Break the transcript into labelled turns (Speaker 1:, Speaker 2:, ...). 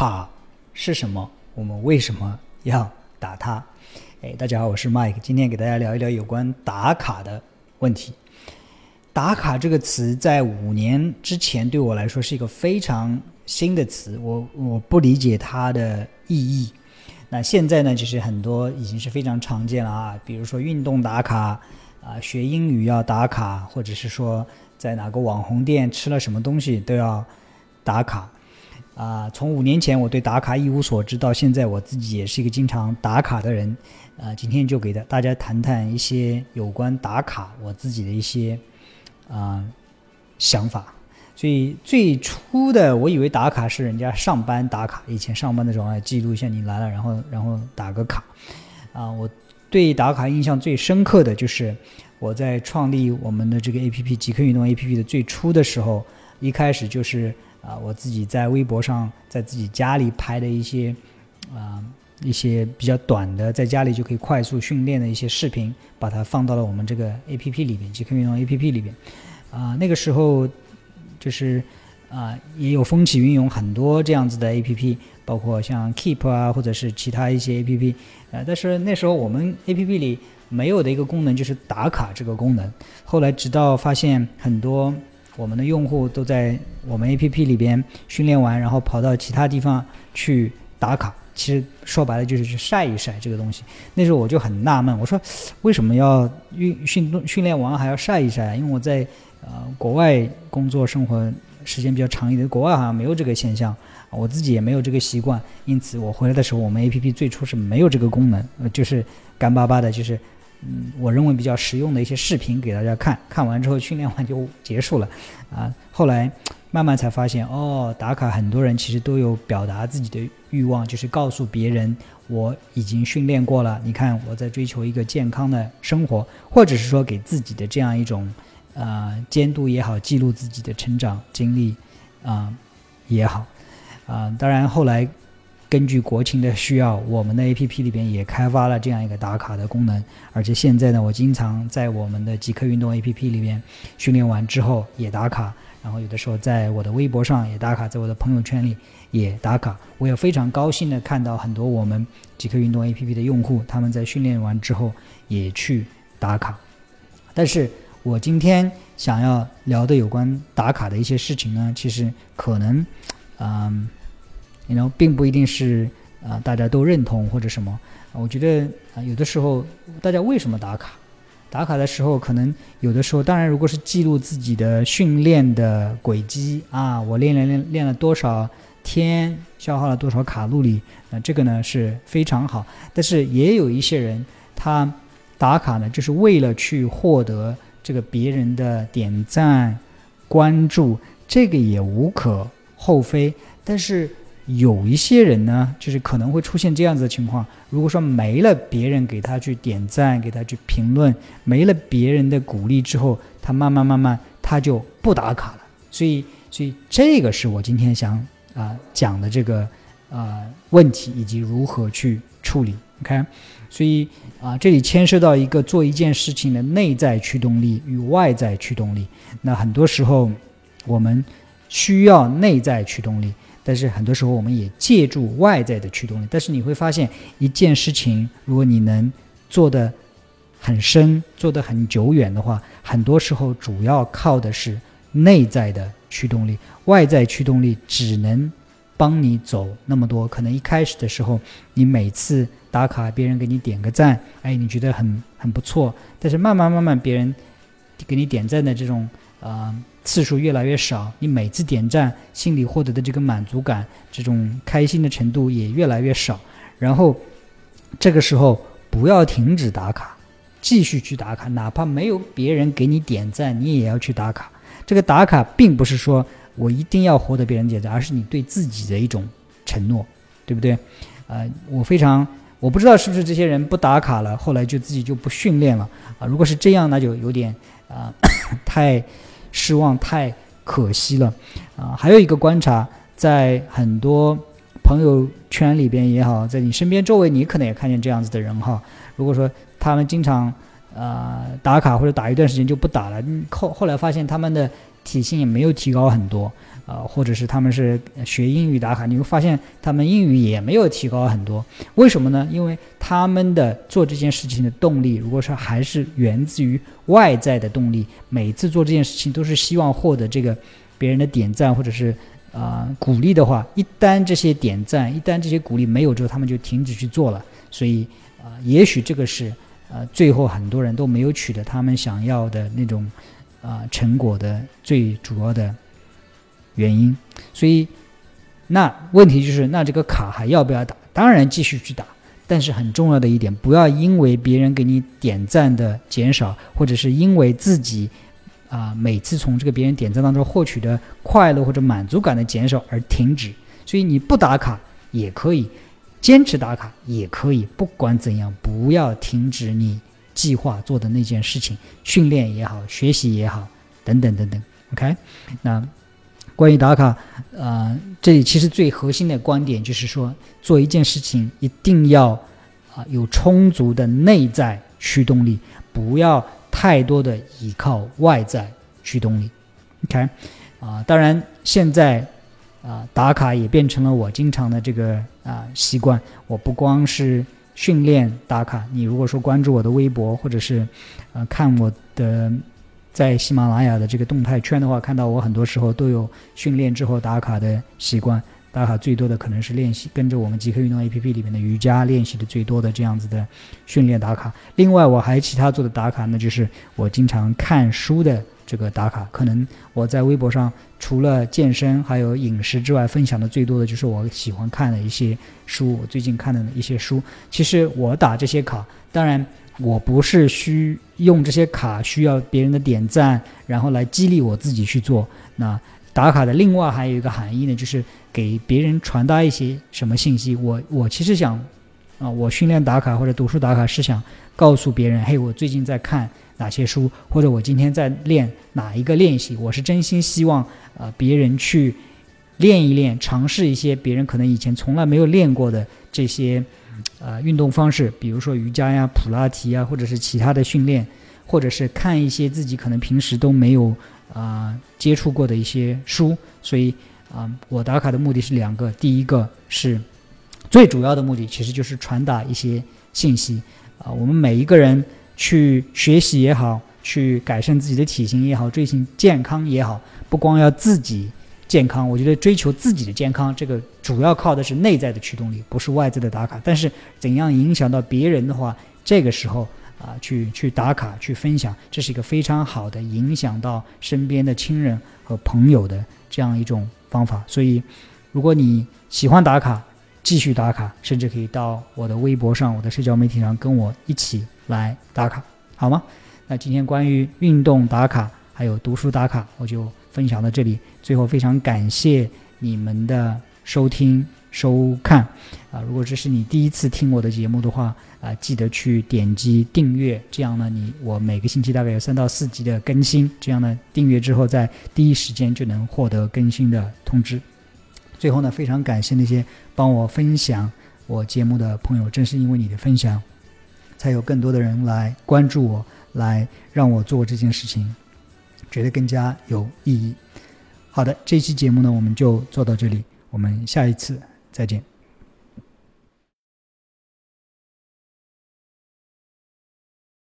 Speaker 1: 卡是什么？我们为什么要打它？哎，大家好，我是 Mike，今天给大家聊一聊有关打卡的问题。打卡这个词在五年之前对我来说是一个非常新的词，我我不理解它的意义。那现在呢，其实很多已经是非常常见了啊，比如说运动打卡啊，学英语要打卡，或者是说在哪个网红店吃了什么东西都要打卡。啊，从五年前我对打卡一无所知，到现在我自己也是一个经常打卡的人。啊，今天就给大大家谈谈一些有关打卡我自己的一些啊想法。所以最初的我以为打卡是人家上班打卡，以前上班的时候还记录一下你来了，然后然后打个卡。啊，我对打卡印象最深刻的就是我在创立我们的这个 A P P 极客运动 A P P 的最初的时候，一开始就是。啊，我自己在微博上，在自己家里拍的一些，啊，一些比较短的，在家里就可以快速训练的一些视频，把它放到了我们这个 A P P 里边，极客运动 A P P 里边。啊，那个时候就是啊，也有风起云涌很多这样子的 A P P，包括像 Keep 啊，或者是其他一些 A P P。啊，但是那时候我们 A P P 里没有的一个功能就是打卡这个功能。后来直到发现很多。我们的用户都在我们 APP 里边训练完，然后跑到其他地方去打卡。其实说白了就是去晒一晒这个东西。那时候我就很纳闷，我说为什么要运训动训练完还要晒一晒？因为我在呃国外工作生活时间比较长一点，国外好像没有这个现象，我自己也没有这个习惯。因此我回来的时候，我们 APP 最初是没有这个功能，呃，就是干巴巴的，就是。嗯，我认为比较实用的一些视频给大家看看完之后，训练完就结束了，啊，后来慢慢才发现，哦，打卡很多人其实都有表达自己的欲望，就是告诉别人我已经训练过了，你看我在追求一个健康的生活，或者是说给自己的这样一种呃监督也好，记录自己的成长经历啊也好，啊，当然后来。根据国情的需要，我们的 A P P 里边也开发了这样一个打卡的功能。而且现在呢，我经常在我们的极客运动 A P P 里边训练完之后也打卡，然后有的时候在我的微博上也打卡，在我的朋友圈里也打卡。我也非常高兴的看到很多我们极客运动 A P P 的用户，他们在训练完之后也去打卡。但是我今天想要聊的有关打卡的一些事情呢，其实可能，嗯。然后并不一定是啊，大家都认同或者什么。我觉得啊，有的时候大家为什么打卡？打卡的时候，可能有的时候，当然如果是记录自己的训练的轨迹啊，我练练练练了多少天，消耗了多少卡路里，那这个呢是非常好。但是也有一些人，他打卡呢，就是为了去获得这个别人的点赞、关注，这个也无可厚非。但是有一些人呢，就是可能会出现这样子的情况。如果说没了别人给他去点赞、给他去评论，没了别人的鼓励之后，他慢慢慢慢他就不打卡了。所以，所以这个是我今天想啊讲的这个啊问题，以及如何去处理。OK，所以啊这里牵涉到一个做一件事情的内在驱动力与外在驱动力。那很多时候我们需要内在驱动力。但是很多时候，我们也借助外在的驱动力。但是你会发现，一件事情，如果你能做得很深、做得很久远的话，很多时候主要靠的是内在的驱动力。外在驱动力只能帮你走那么多。可能一开始的时候，你每次打卡，别人给你点个赞，哎，你觉得很很不错。但是慢慢慢慢，别人给你点赞的这种啊。次数越来越少，你每次点赞心里获得的这个满足感、这种开心的程度也越来越少。然后这个时候不要停止打卡，继续去打卡，哪怕没有别人给你点赞，你也要去打卡。这个打卡并不是说我一定要获得别人点赞，而是你对自己的一种承诺，对不对？呃，我非常我不知道是不是这些人不打卡了，后来就自己就不训练了啊？如果是这样，那就有点啊 太。失望太可惜了，啊，还有一个观察，在很多朋友圈里边也好，在你身边周围，你可能也看见这样子的人哈。如果说他们经常呃打卡或者打一段时间就不打了，后后来发现他们的体型也没有提高很多，啊，或者是他们是学英语打卡，你会发现他们英语也没有提高很多。为什么呢？因为他们的做这件事情的动力，如果说还是源自于外在的动力，每次做这件事情都是希望获得这个别人的点赞或者是啊鼓励的话，一旦这些点赞，一旦这些鼓励没有之后，他们就停止去做了。所以啊，也许这个是呃最后很多人都没有取得他们想要的那种。啊，成果的最主要的原因，所以那问题就是，那这个卡还要不要打？当然继续去打，但是很重要的一点，不要因为别人给你点赞的减少，或者是因为自己啊每次从这个别人点赞当中获取的快乐或者满足感的减少而停止。所以你不打卡也可以，坚持打卡也可以，不管怎样，不要停止你。计划做的那件事情，训练也好，学习也好，等等等等。OK，那关于打卡，呃，这里其实最核心的观点就是说，做一件事情一定要啊有充足的内在驱动力，不要太多的依靠外在驱动力。OK，啊，当然现在啊打卡也变成了我经常的这个啊习惯，我不光是。训练打卡，你如果说关注我的微博，或者是，呃，看我的在喜马拉雅的这个动态圈的话，看到我很多时候都有训练之后打卡的习惯。打卡最多的可能是练习，跟着我们极客运动 APP 里面的瑜伽练习的最多的这样子的训练打卡。另外，我还其他做的打卡，那就是我经常看书的。这个打卡，可能我在微博上除了健身还有饮食之外，分享的最多的就是我喜欢看的一些书。我最近看的一些书，其实我打这些卡，当然我不是需用这些卡需要别人的点赞，然后来激励我自己去做。那打卡的另外还有一个含义呢，就是给别人传达一些什么信息。我我其实想啊，我训练打卡或者读书打卡是想告诉别人，嘿，我最近在看。哪些书，或者我今天在练哪一个练习？我是真心希望，呃，别人去练一练，尝试一些别人可能以前从来没有练过的这些，呃，运动方式，比如说瑜伽呀、普拉提啊，或者是其他的训练，或者是看一些自己可能平时都没有啊接触过的一些书。所以啊，我打卡的目的是两个，第一个是最主要的目的，其实就是传达一些信息啊，我们每一个人。去学习也好，去改善自己的体型也好，追求健康也好，不光要自己健康，我觉得追求自己的健康，这个主要靠的是内在的驱动力，不是外在的打卡。但是怎样影响到别人的话，这个时候啊，去去打卡去分享，这是一个非常好的影响到身边的亲人和朋友的这样一种方法。所以，如果你喜欢打卡，继续打卡，甚至可以到我的微博上、我的社交媒体上跟我一起。来打卡好吗？那今天关于运动打卡还有读书打卡，我就分享到这里。最后非常感谢你们的收听收看啊！如果这是你第一次听我的节目的话啊，记得去点击订阅，这样呢，你我每个星期大概有三到四集的更新，这样呢，订阅之后在第一时间就能获得更新的通知。最后呢，非常感谢那些帮我分享我节目的朋友，正是因为你的分享。才有更多的人来关注我，来让我做这件事情，觉得更加有意义。好的，这期节目呢，我们就做到这里，我们下一次再见。